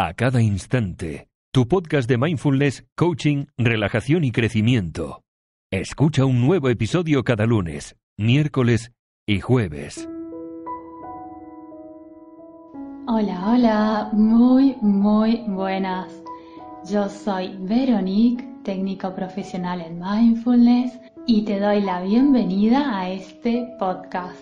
a cada instante. Tu podcast de mindfulness, coaching, relajación y crecimiento. Escucha un nuevo episodio cada lunes, miércoles y jueves. Hola, hola, muy, muy buenas. Yo soy Veronique, técnico profesional en mindfulness, y te doy la bienvenida a este podcast.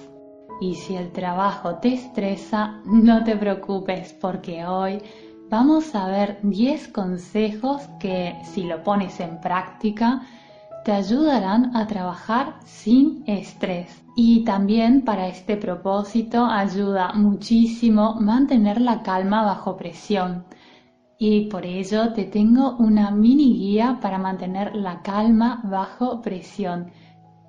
Y si el trabajo te estresa, no te preocupes porque hoy vamos a ver 10 consejos que si lo pones en práctica te ayudarán a trabajar sin estrés. Y también para este propósito ayuda muchísimo mantener la calma bajo presión. Y por ello te tengo una mini guía para mantener la calma bajo presión,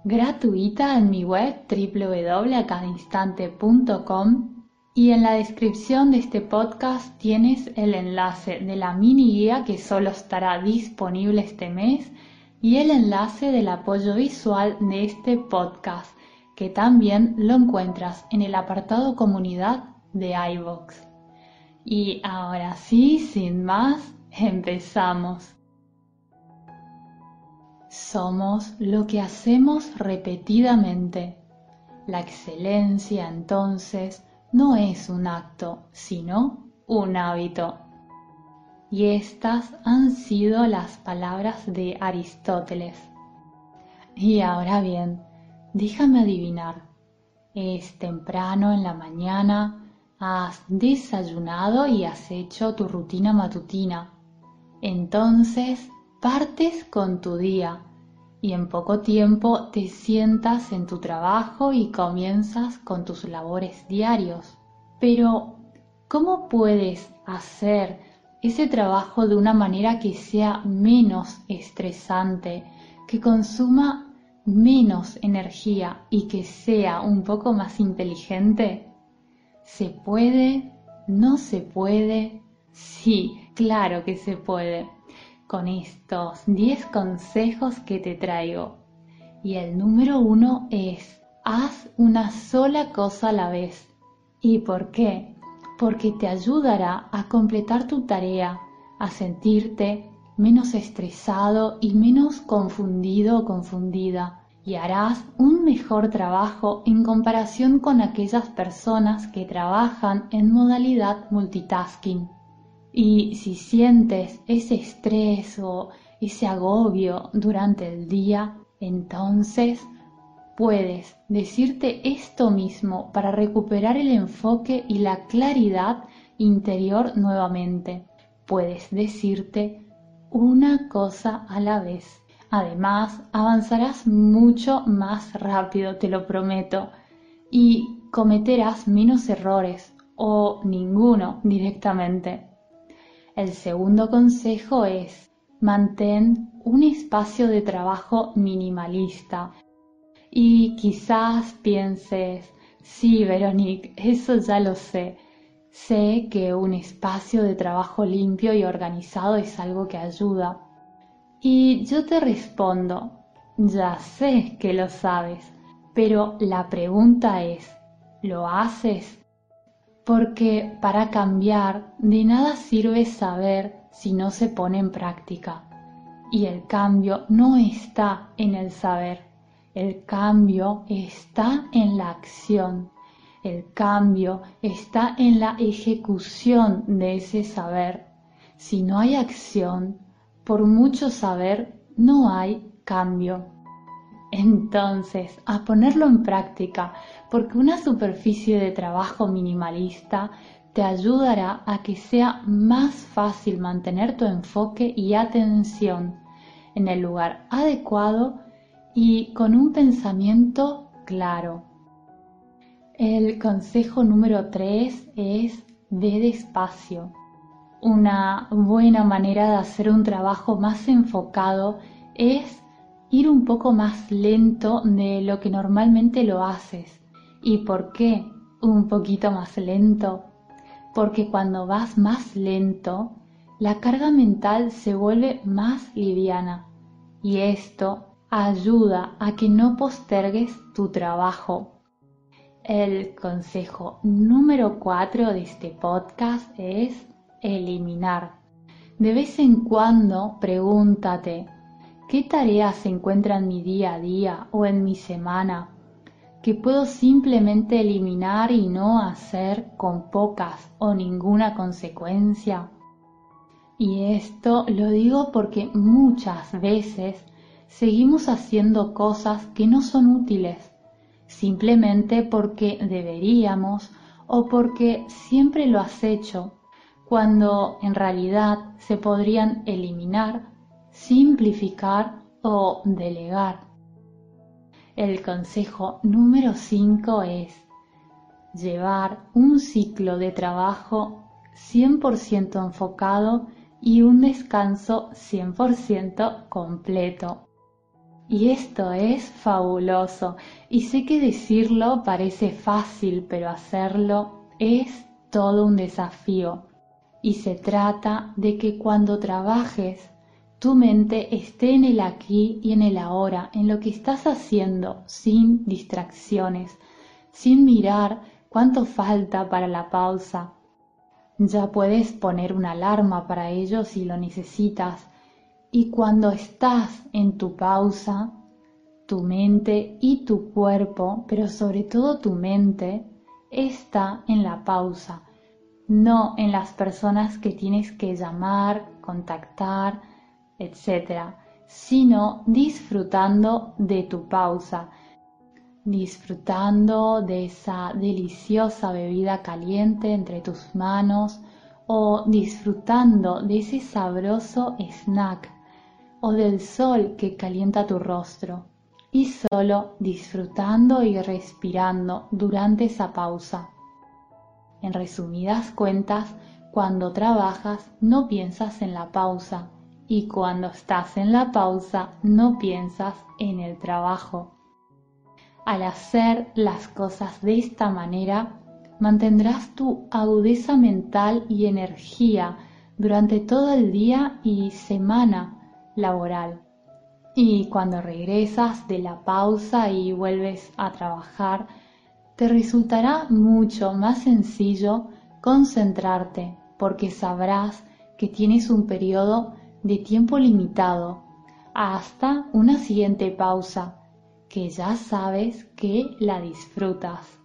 gratuita en mi web www.acadainstante.com y en la descripción de este podcast tienes el enlace de la mini guía que solo estará disponible este mes y el enlace del apoyo visual de este podcast que también lo encuentras en el apartado comunidad de iVoox. Y ahora sí, sin más, empezamos. Somos lo que hacemos repetidamente. La excelencia entonces no es un acto, sino un hábito. Y estas han sido las palabras de Aristóteles. Y ahora bien, déjame adivinar. Es temprano en la mañana, Has desayunado y has hecho tu rutina matutina. Entonces partes con tu día y en poco tiempo te sientas en tu trabajo y comienzas con tus labores diarios. Pero, ¿cómo puedes hacer ese trabajo de una manera que sea menos estresante, que consuma menos energía y que sea un poco más inteligente? ¿Se puede? ¿No se puede? Sí, claro que se puede. Con estos 10 consejos que te traigo. Y el número uno es, haz una sola cosa a la vez. ¿Y por qué? Porque te ayudará a completar tu tarea, a sentirte menos estresado y menos confundido o confundida y harás un mejor trabajo en comparación con aquellas personas que trabajan en modalidad multitasking. Y si sientes ese estrés o ese agobio durante el día, entonces puedes decirte esto mismo para recuperar el enfoque y la claridad interior nuevamente. Puedes decirte una cosa a la vez. Además, avanzarás mucho más rápido, te lo prometo, y cometerás menos errores o ninguno directamente. El segundo consejo es mantén un espacio de trabajo minimalista. Y quizás pienses, sí, Veronique, eso ya lo sé. Sé que un espacio de trabajo limpio y organizado es algo que ayuda, y yo te respondo, ya sé que lo sabes, pero la pregunta es, ¿lo haces? Porque para cambiar de nada sirve saber si no se pone en práctica. Y el cambio no está en el saber, el cambio está en la acción, el cambio está en la ejecución de ese saber. Si no hay acción, por mucho saber, no hay cambio. Entonces, a ponerlo en práctica, porque una superficie de trabajo minimalista te ayudará a que sea más fácil mantener tu enfoque y atención en el lugar adecuado y con un pensamiento claro. El consejo número 3 es ve despacio. Una buena manera de hacer un trabajo más enfocado es ir un poco más lento de lo que normalmente lo haces. ¿Y por qué un poquito más lento? Porque cuando vas más lento, la carga mental se vuelve más liviana y esto ayuda a que no postergues tu trabajo. El consejo número 4 de este podcast es eliminar. De vez en cuando pregúntate, ¿qué tareas se encuentran en mi día a día o en mi semana que puedo simplemente eliminar y no hacer con pocas o ninguna consecuencia? Y esto lo digo porque muchas veces seguimos haciendo cosas que no son útiles, simplemente porque deberíamos o porque siempre lo has hecho, cuando en realidad se podrían eliminar, simplificar o delegar. El consejo número 5 es llevar un ciclo de trabajo 100% enfocado y un descanso 100% completo. Y esto es fabuloso. Y sé que decirlo parece fácil, pero hacerlo es todo un desafío. Y se trata de que cuando trabajes, tu mente esté en el aquí y en el ahora, en lo que estás haciendo, sin distracciones, sin mirar cuánto falta para la pausa. Ya puedes poner una alarma para ello si lo necesitas y cuando estás en tu pausa, tu mente y tu cuerpo, pero sobre todo tu mente, está en la pausa, no en las personas que tienes que llamar, contactar, etc., sino disfrutando de tu pausa, disfrutando de esa deliciosa bebida caliente entre tus manos o disfrutando de ese sabroso snack o del sol que calienta tu rostro, y solo disfrutando y respirando durante esa pausa. En resumidas cuentas, cuando trabajas no piensas en la pausa y cuando estás en la pausa no piensas en el trabajo. Al hacer las cosas de esta manera, mantendrás tu agudeza mental y energía durante todo el día y semana laboral. Y cuando regresas de la pausa y vuelves a trabajar, te resultará mucho más sencillo concentrarte porque sabrás que tienes un periodo de tiempo limitado hasta una siguiente pausa que ya sabes que la disfrutas.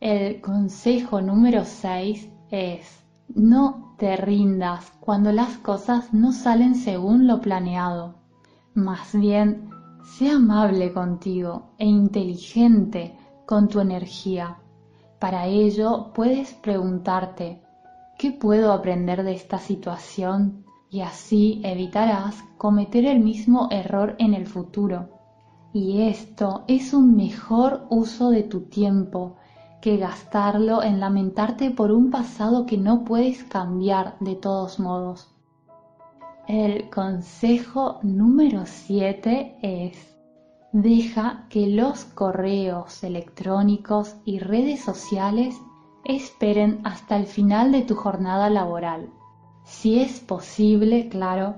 El consejo número 6 es no te rindas cuando las cosas no salen según lo planeado. Más bien, sé amable contigo e inteligente con tu energía. Para ello puedes preguntarte, ¿qué puedo aprender de esta situación? Y así evitarás cometer el mismo error en el futuro. Y esto es un mejor uso de tu tiempo que gastarlo en lamentarte por un pasado que no puedes cambiar de todos modos. El consejo número 7 es, deja que los correos electrónicos y redes sociales esperen hasta el final de tu jornada laboral. Si es posible, claro,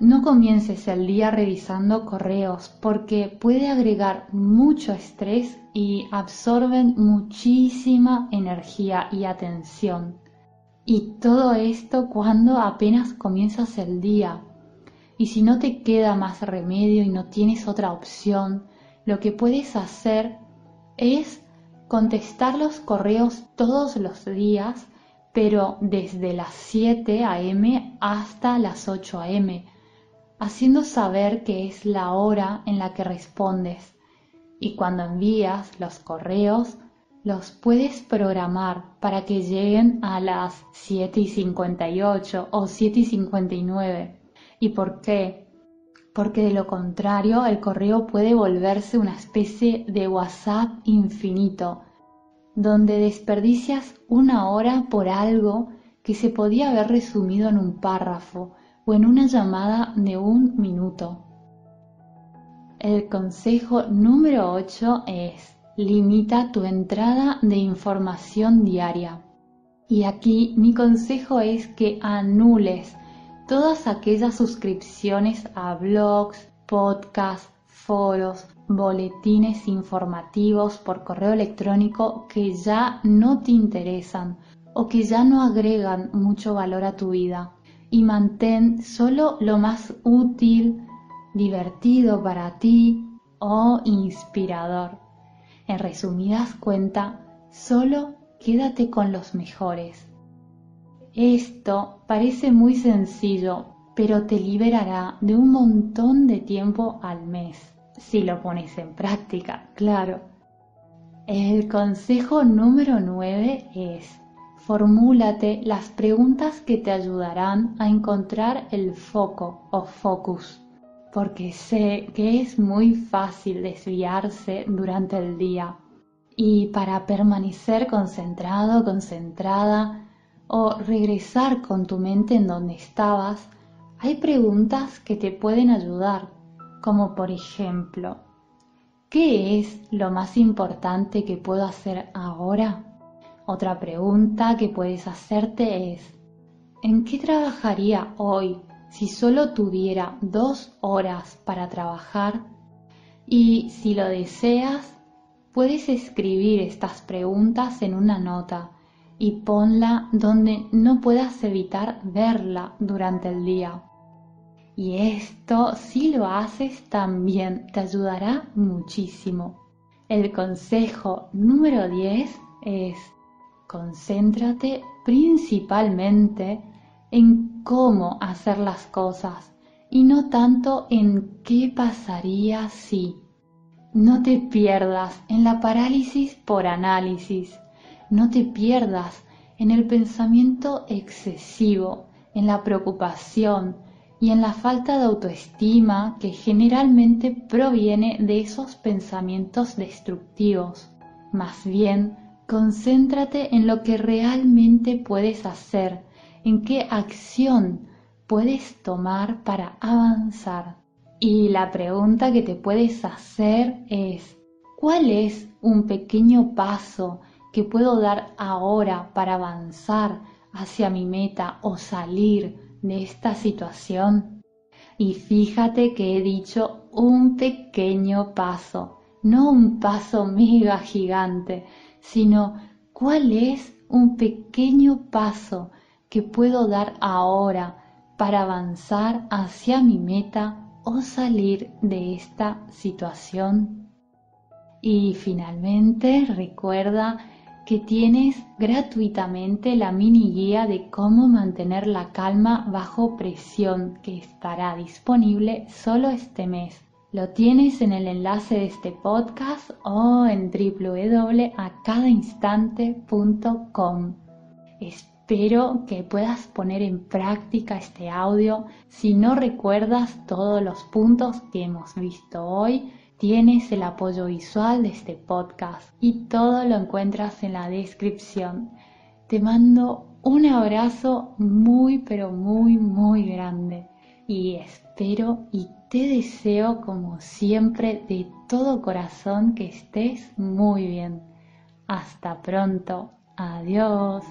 no comiences el día revisando correos porque puede agregar mucho estrés y absorben muchísima energía y atención. Y todo esto cuando apenas comienzas el día. Y si no te queda más remedio y no tienes otra opción, lo que puedes hacer es contestar los correos todos los días, pero desde las 7 a.m. hasta las 8 a.m haciendo saber que es la hora en la que respondes y cuando envías los correos los puedes programar para que lleguen a las 7 y 58 o 7 y 59. ¿Y por qué? Porque de lo contrario el correo puede volverse una especie de WhatsApp infinito, donde desperdicias una hora por algo que se podía haber resumido en un párrafo o en una llamada de un minuto. El consejo número 8 es limita tu entrada de información diaria. Y aquí mi consejo es que anules todas aquellas suscripciones a blogs, podcasts, foros, boletines informativos por correo electrónico que ya no te interesan o que ya no agregan mucho valor a tu vida y mantén solo lo más útil, divertido para ti o inspirador. En resumidas cuentas, solo quédate con los mejores. Esto parece muy sencillo, pero te liberará de un montón de tiempo al mes, si lo pones en práctica, claro. El consejo número 9 es, formúlate las preguntas que te ayudarán a encontrar el foco o focus, porque sé que es muy fácil desviarse durante el día. Y para permanecer concentrado, concentrada, o regresar con tu mente en donde estabas, hay preguntas que te pueden ayudar, como por ejemplo, ¿qué es lo más importante que puedo hacer ahora? Otra pregunta que puedes hacerte es, ¿en qué trabajaría hoy si solo tuviera dos horas para trabajar? Y si lo deseas, puedes escribir estas preguntas en una nota y ponla donde no puedas evitar verla durante el día. Y esto, si lo haces, también te ayudará muchísimo. El consejo número 10 es Concéntrate principalmente en cómo hacer las cosas y no tanto en qué pasaría si. No te pierdas en la parálisis por análisis, no te pierdas en el pensamiento excesivo, en la preocupación y en la falta de autoestima que generalmente proviene de esos pensamientos destructivos. Más bien, Concéntrate en lo que realmente puedes hacer, en qué acción puedes tomar para avanzar. Y la pregunta que te puedes hacer es, ¿cuál es un pequeño paso que puedo dar ahora para avanzar hacia mi meta o salir de esta situación? Y fíjate que he dicho un pequeño paso, no un paso mega gigante, sino cuál es un pequeño paso que puedo dar ahora para avanzar hacia mi meta o salir de esta situación. Y finalmente recuerda que tienes gratuitamente la mini guía de cómo mantener la calma bajo presión que estará disponible solo este mes. Lo tienes en el enlace de este podcast o en www.acadainstante.com. Espero que puedas poner en práctica este audio. Si no recuerdas todos los puntos que hemos visto hoy, tienes el apoyo visual de este podcast y todo lo encuentras en la descripción. Te mando un abrazo muy pero muy muy grande y espero y te deseo como siempre de todo corazón que estés muy bien. Hasta pronto. Adiós.